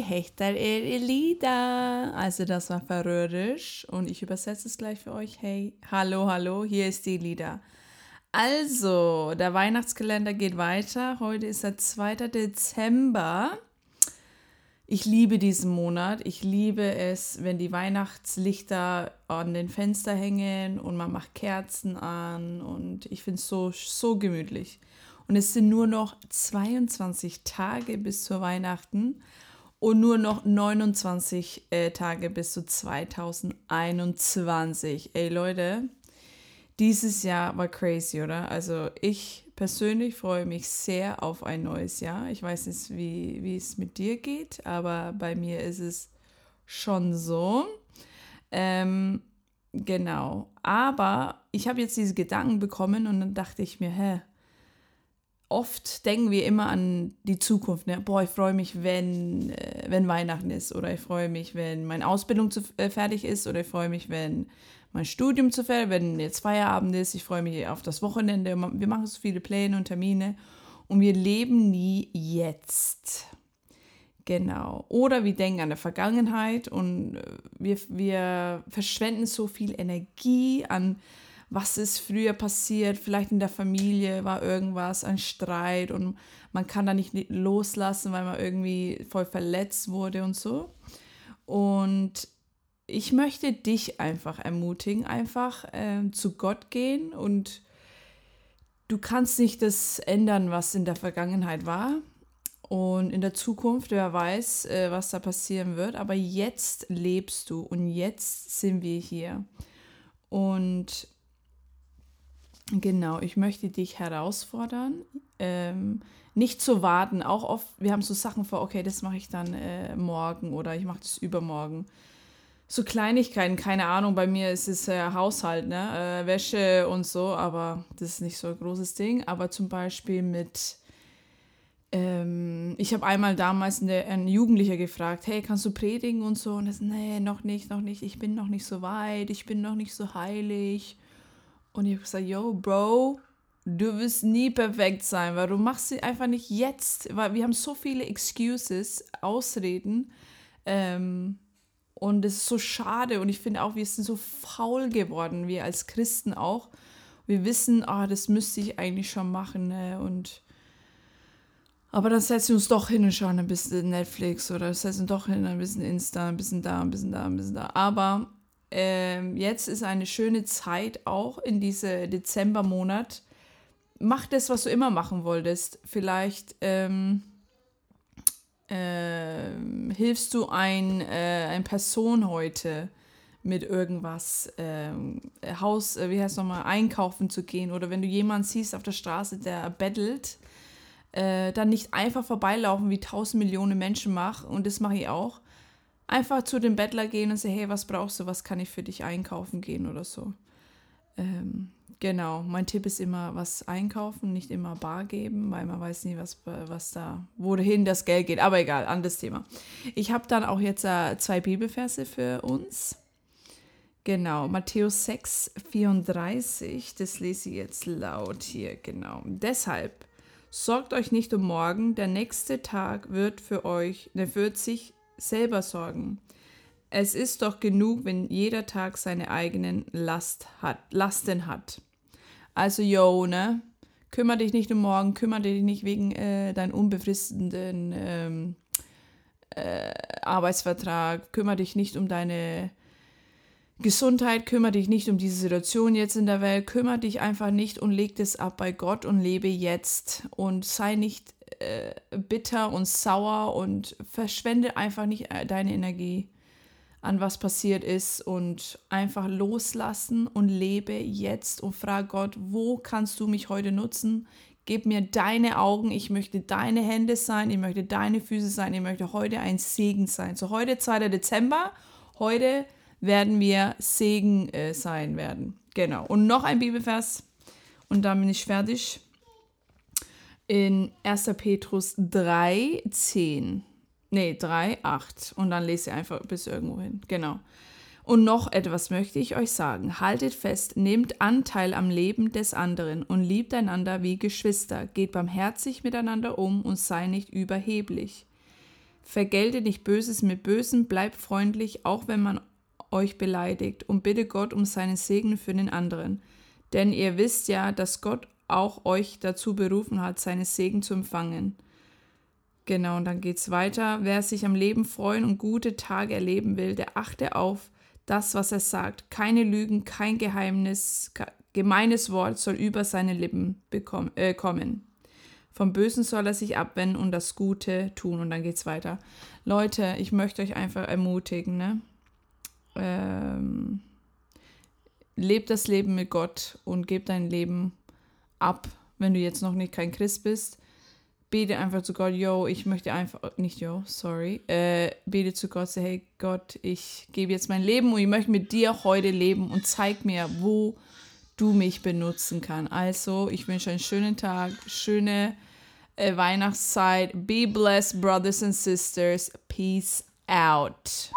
Hej, Hechter er Elida. Also das war Färöisch und ich übersetze es gleich für euch. Hey, hallo, hallo, hier ist die Elida. Also, der Weihnachtskalender geht weiter. Heute ist der 2. Dezember. Ich liebe diesen Monat. Ich liebe es, wenn die Weihnachtslichter an den Fenster hängen und man macht Kerzen an und ich finde es so, so gemütlich. Und es sind nur noch 22 Tage bis zu Weihnachten und nur noch 29 äh, Tage bis zu 2021. Ey Leute, dieses Jahr war crazy, oder? Also ich persönlich freue mich sehr auf ein neues Jahr. Ich weiß nicht, wie, wie es mit dir geht, aber bei mir ist es schon so. Ähm, genau. Aber ich habe jetzt diese Gedanken bekommen und dann dachte ich mir, hä, oft denken wir immer an die Zukunft. Ne? Boah, ich freue mich, wenn, äh, wenn Weihnachten ist. Oder ich freue mich, wenn meine Ausbildung zu, äh, fertig ist. Oder ich freue mich, wenn mein Studium zu fertig wenn jetzt Feierabend ist. Ich freue mich auf das Wochenende. Wir machen so viele Pläne und Termine. Und wir leben nie jetzt. Genau. Oder wir denken an der Vergangenheit und äh, wir, wir verschwenden so viel Energie an was ist früher passiert, vielleicht in der Familie war irgendwas, ein Streit und man kann da nicht loslassen, weil man irgendwie voll verletzt wurde und so. Und ich möchte dich einfach ermutigen, einfach äh, zu Gott gehen und du kannst nicht das ändern, was in der Vergangenheit war. Und in der Zukunft, wer weiß, äh, was da passieren wird. Aber jetzt lebst du und jetzt sind wir hier. Und Genau, ich möchte dich herausfordern, ähm, nicht zu warten. Auch oft, wir haben so Sachen vor, okay, das mache ich dann äh, morgen oder ich mache das übermorgen. So Kleinigkeiten, keine Ahnung, bei mir ist es äh, Haushalt, ne? Äh, Wäsche und so, aber das ist nicht so ein großes Ding. Aber zum Beispiel mit, ähm, ich habe einmal damals eine, ein Jugendlicher gefragt, hey, kannst du predigen und so? Und er sagt, nee, noch nicht, noch nicht, ich bin noch nicht so weit, ich bin noch nicht so heilig. Und ich habe gesagt, yo, Bro, du wirst nie perfekt sein, weil du machst sie einfach nicht jetzt, weil wir haben so viele Excuses, Ausreden. Ähm, und es ist so schade und ich finde auch, wir sind so faul geworden, wir als Christen auch. Wir wissen, ah, das müsste ich eigentlich schon machen. Ne? Und aber dann setzen wir uns doch hin und schauen ein bisschen Netflix oder setzen doch hin, ein bisschen Insta, ein bisschen da, ein bisschen da, ein bisschen da. Aber ähm, jetzt ist eine schöne Zeit auch in diese Dezembermonat. Mach das, was du immer machen wolltest. Vielleicht ähm, äh, hilfst du ein, äh, ein Person heute mit irgendwas, ähm, Haus, äh, wie heißt nochmal, einkaufen zu gehen oder wenn du jemanden siehst auf der Straße, der bettelt, äh, dann nicht einfach vorbeilaufen, wie tausend Millionen Menschen machen und das mache ich auch, einfach zu dem Bettler gehen und sagen, hey, was brauchst du, was kann ich für dich einkaufen gehen oder so. Ähm, genau, mein Tipp ist immer, was einkaufen, nicht immer bar geben, weil man weiß nie, was, was da, wohin das Geld geht. Aber egal, anderes Thema. Ich habe dann auch jetzt äh, zwei Bibelverse für uns. Genau, Matthäus 6, 34, das lese ich jetzt laut hier, genau. Deshalb, sorgt euch nicht um morgen, der nächste Tag wird für euch, der wird sich selber sorgen. Es ist doch genug, wenn jeder Tag seine eigenen Last hat, Lasten hat. Also, yo, ne? Kümmer dich nicht um morgen, kümmere dich nicht wegen äh, deinem unbefristeten ähm, äh, Arbeitsvertrag, kümmere dich nicht um deine Gesundheit, kümmere dich nicht um diese Situation jetzt in der Welt, kümmere dich einfach nicht und leg das ab bei Gott und lebe jetzt und sei nicht äh, bitter und sauer und verschwende einfach nicht äh, deine Energie an was passiert ist und einfach loslassen und lebe jetzt und frag Gott, wo kannst du mich heute nutzen? Gib mir deine Augen, ich möchte deine Hände sein, ich möchte deine Füße sein, ich möchte heute ein Segen sein. So heute 2. Dezember, heute werden wir Segen äh, sein werden. Genau. Und noch ein Bibelvers und dann bin ich fertig in 1. Petrus 3, 10. Nee, 3, 8. Und dann lese ich einfach bis irgendwo hin. Genau. Und noch etwas möchte ich euch sagen. Haltet fest, nehmt Anteil am Leben des anderen und liebt einander wie Geschwister. Geht barmherzig miteinander um und sei nicht überheblich. Vergelte nicht Böses mit Bösen, bleibt freundlich, auch wenn man euch beleidigt, und bitte Gott um seinen Segen für den anderen. Denn ihr wisst ja, dass Gott auch euch dazu berufen hat, seinen Segen zu empfangen. Genau, und dann geht's weiter. Wer sich am Leben freuen und gute Tage erleben will, der achte auf das, was er sagt. Keine Lügen, kein Geheimnis, gemeines Wort soll über seine Lippen bekommen, äh, kommen. Vom Bösen soll er sich abwenden und das Gute tun. Und dann geht's weiter. Leute, ich möchte euch einfach ermutigen, ne? Ähm, lebt das Leben mit Gott und gebt dein Leben ab, wenn du jetzt noch nicht kein Christ bist. Bete einfach zu Gott, yo, ich möchte einfach, nicht yo, sorry, äh, bete zu Gott, say, hey Gott, ich gebe jetzt mein Leben und ich möchte mit dir heute leben und zeig mir, wo du mich benutzen kannst. Also, ich wünsche einen schönen Tag, schöne äh, Weihnachtszeit. Be blessed, brothers and sisters. Peace out.